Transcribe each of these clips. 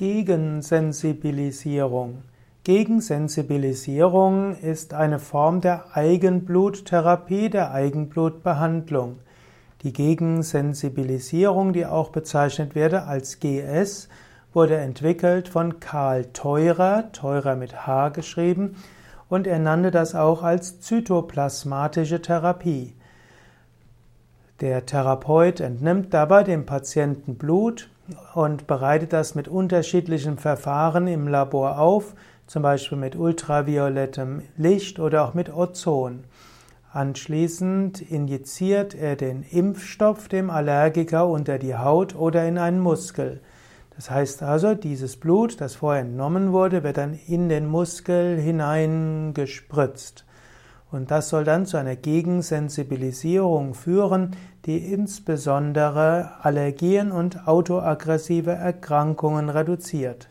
Gegensensibilisierung. Gegensensibilisierung ist eine Form der Eigenbluttherapie, der Eigenblutbehandlung. Die Gegensensibilisierung, die auch bezeichnet wird als GS, wurde entwickelt von Karl Theurer, Theurer mit H geschrieben, und er nannte das auch als zytoplasmatische Therapie. Der Therapeut entnimmt dabei dem Patienten Blut und bereitet das mit unterschiedlichen Verfahren im Labor auf, zum Beispiel mit ultraviolettem Licht oder auch mit Ozon. Anschließend injiziert er den Impfstoff dem Allergiker unter die Haut oder in einen Muskel. Das heißt also, dieses Blut, das vorher entnommen wurde, wird dann in den Muskel hineingespritzt. Und das soll dann zu einer Gegensensibilisierung führen, die insbesondere Allergien und autoaggressive Erkrankungen reduziert.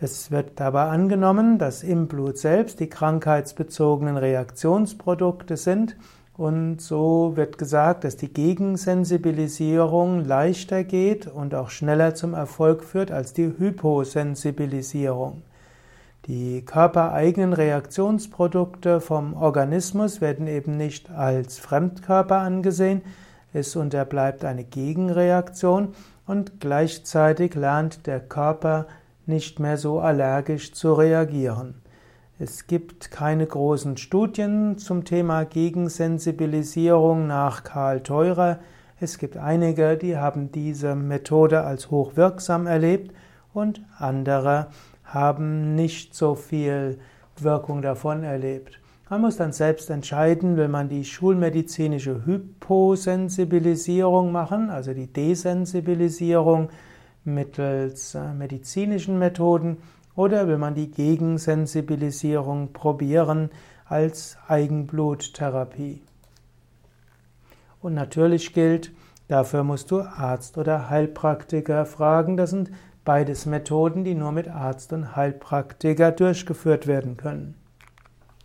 Es wird dabei angenommen, dass im Blut selbst die krankheitsbezogenen Reaktionsprodukte sind und so wird gesagt, dass die Gegensensibilisierung leichter geht und auch schneller zum Erfolg führt als die Hyposensibilisierung. Die körpereigenen Reaktionsprodukte vom Organismus werden eben nicht als Fremdkörper angesehen, es unterbleibt eine Gegenreaktion und gleichzeitig lernt der Körper nicht mehr so allergisch zu reagieren. Es gibt keine großen Studien zum Thema Gegensensibilisierung nach Karl Theurer. Es gibt einige, die haben diese Methode als hochwirksam erlebt und andere haben nicht so viel Wirkung davon erlebt. Man muss dann selbst entscheiden, will man die schulmedizinische Hyposensibilisierung machen, also die Desensibilisierung mittels äh, medizinischen Methoden, oder will man die Gegensensibilisierung probieren als Eigenbluttherapie. Und natürlich gilt, dafür musst du Arzt oder Heilpraktiker fragen. Das sind Beides Methoden, die nur mit Arzt und Heilpraktiker durchgeführt werden können.